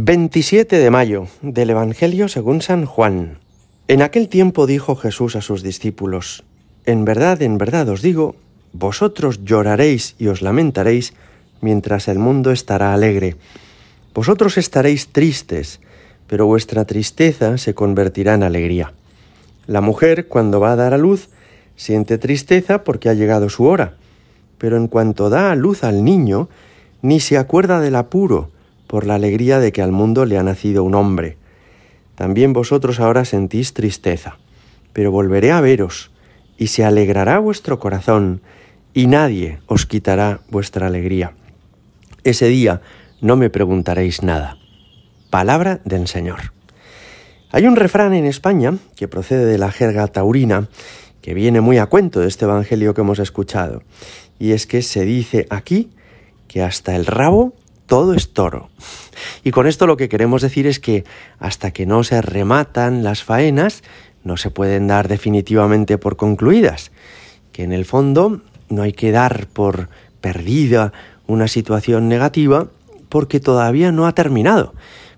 27 de mayo del Evangelio según San Juan. En aquel tiempo dijo Jesús a sus discípulos, En verdad, en verdad os digo, vosotros lloraréis y os lamentaréis mientras el mundo estará alegre. Vosotros estaréis tristes, pero vuestra tristeza se convertirá en alegría. La mujer, cuando va a dar a luz, siente tristeza porque ha llegado su hora, pero en cuanto da a luz al niño, ni se acuerda del apuro, por la alegría de que al mundo le ha nacido un hombre. También vosotros ahora sentís tristeza, pero volveré a veros, y se alegrará vuestro corazón, y nadie os quitará vuestra alegría. Ese día no me preguntaréis nada. Palabra del Señor. Hay un refrán en España que procede de la jerga taurina que viene muy a cuento de este Evangelio que hemos escuchado, y es que se dice aquí que hasta el rabo todo es toro. Y con esto lo que queremos decir es que hasta que no se rematan las faenas, no se pueden dar definitivamente por concluidas, que en el fondo no hay que dar por perdida una situación negativa porque todavía no ha terminado,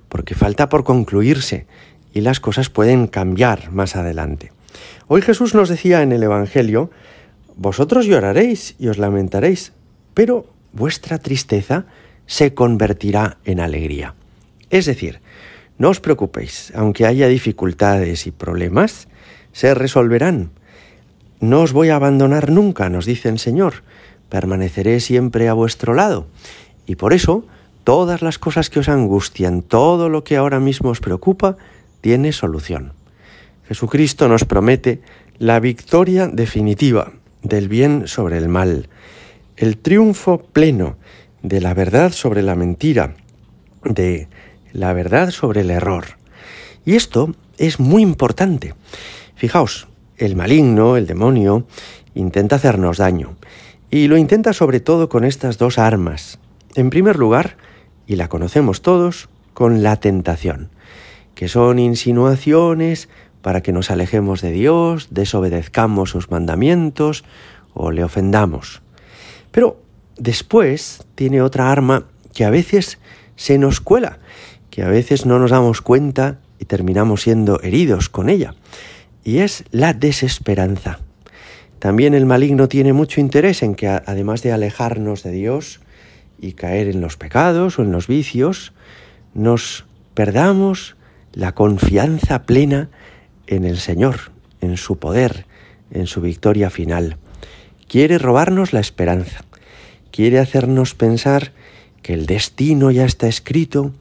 porque falta por concluirse y las cosas pueden cambiar más adelante. Hoy Jesús nos decía en el Evangelio, vosotros lloraréis y os lamentaréis, pero vuestra tristeza se convertirá en alegría. Es decir, no os preocupéis, aunque haya dificultades y problemas, se resolverán. No os voy a abandonar nunca, nos dice el Señor, permaneceré siempre a vuestro lado. Y por eso, todas las cosas que os angustian, todo lo que ahora mismo os preocupa, tiene solución. Jesucristo nos promete la victoria definitiva del bien sobre el mal, el triunfo pleno de la verdad sobre la mentira, de la verdad sobre el error. Y esto es muy importante. Fijaos, el maligno, el demonio, intenta hacernos daño. Y lo intenta sobre todo con estas dos armas. En primer lugar, y la conocemos todos, con la tentación, que son insinuaciones para que nos alejemos de Dios, desobedezcamos sus mandamientos o le ofendamos. Pero después tiene otra arma que a veces se nos cuela, que a veces no nos damos cuenta y terminamos siendo heridos con ella, y es la desesperanza. También el maligno tiene mucho interés en que además de alejarnos de Dios y caer en los pecados o en los vicios, nos perdamos la confianza plena en el Señor, en su poder, en su victoria final. Quiere robarnos la esperanza quiere hacernos pensar que el destino ya está escrito,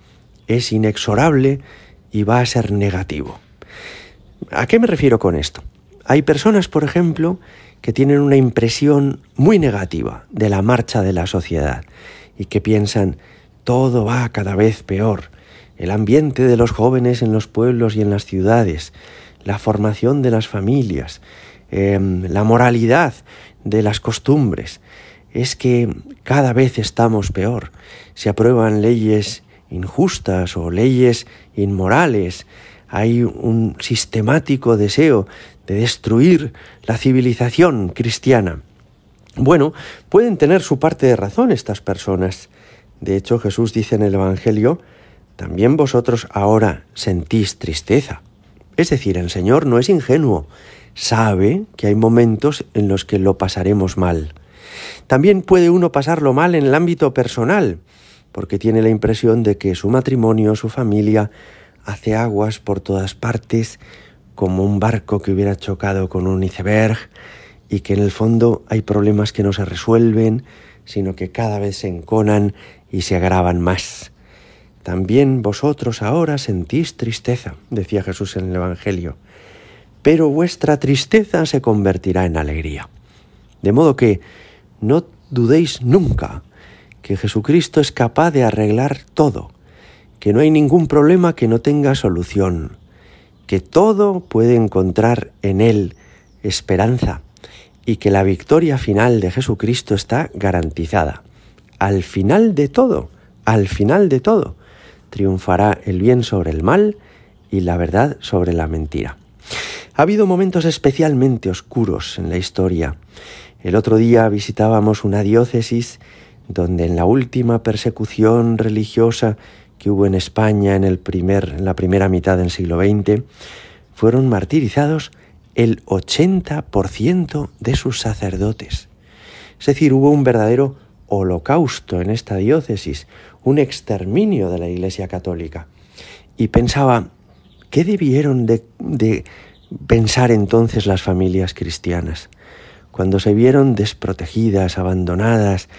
es inexorable y va a ser negativo. ¿A qué me refiero con esto? Hay personas, por ejemplo, que tienen una impresión muy negativa de la marcha de la sociedad y que piensan todo va cada vez peor. El ambiente de los jóvenes en los pueblos y en las ciudades, la formación de las familias, em, la moralidad de las costumbres, es que cada vez estamos peor. Se aprueban leyes injustas o leyes inmorales. Hay un sistemático deseo de destruir la civilización cristiana. Bueno, pueden tener su parte de razón estas personas. De hecho, Jesús dice en el Evangelio, también vosotros ahora sentís tristeza. Es decir, el Señor no es ingenuo, sabe que hay momentos en los que lo pasaremos mal. También puede uno pasarlo mal en el ámbito personal, porque tiene la impresión de que su matrimonio, su familia, hace aguas por todas partes, como un barco que hubiera chocado con un iceberg, y que en el fondo hay problemas que no se resuelven, sino que cada vez se enconan y se agravan más. También vosotros ahora sentís tristeza, decía Jesús en el Evangelio, pero vuestra tristeza se convertirá en alegría. De modo que no dudéis nunca que Jesucristo es capaz de arreglar todo, que no hay ningún problema que no tenga solución, que todo puede encontrar en Él esperanza y que la victoria final de Jesucristo está garantizada. Al final de todo, al final de todo, triunfará el bien sobre el mal y la verdad sobre la mentira. Ha habido momentos especialmente oscuros en la historia el otro día visitábamos una diócesis donde en la última persecución religiosa que hubo en España en, el primer, en la primera mitad del siglo XX, fueron martirizados el 80% de sus sacerdotes. Es decir, hubo un verdadero holocausto en esta diócesis, un exterminio de la Iglesia Católica. Y pensaba, ¿qué debieron de, de pensar entonces las familias cristianas? Cuando se vieron desprotegidas, abandonadas,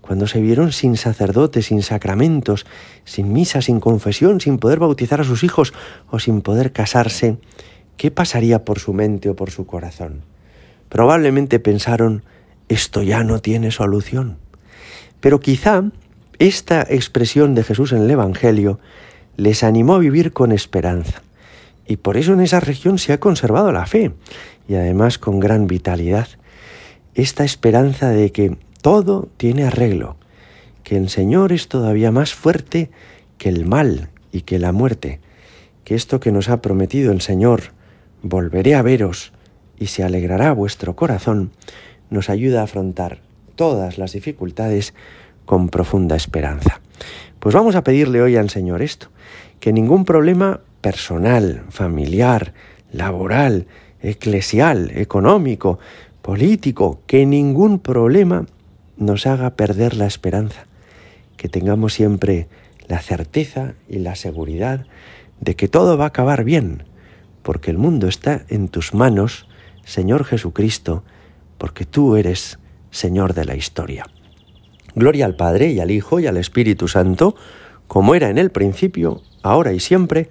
cuando se vieron sin sacerdotes, sin sacramentos, sin misa, sin confesión, sin poder bautizar a sus hijos o sin poder casarse, ¿qué pasaría por su mente o por su corazón? Probablemente pensaron, esto ya no tiene solución. Pero quizá esta expresión de Jesús en el Evangelio les animó a vivir con esperanza. Y por eso en esa región se ha conservado la fe, y además con gran vitalidad. Esta esperanza de que todo tiene arreglo, que el Señor es todavía más fuerte que el mal y que la muerte, que esto que nos ha prometido el Señor, volveré a veros y se alegrará vuestro corazón, nos ayuda a afrontar todas las dificultades con profunda esperanza. Pues vamos a pedirle hoy al Señor esto, que ningún problema personal, familiar, laboral, eclesial, económico, político, que ningún problema nos haga perder la esperanza, que tengamos siempre la certeza y la seguridad de que todo va a acabar bien, porque el mundo está en tus manos, Señor Jesucristo, porque tú eres Señor de la historia. Gloria al Padre y al Hijo y al Espíritu Santo, como era en el principio, ahora y siempre,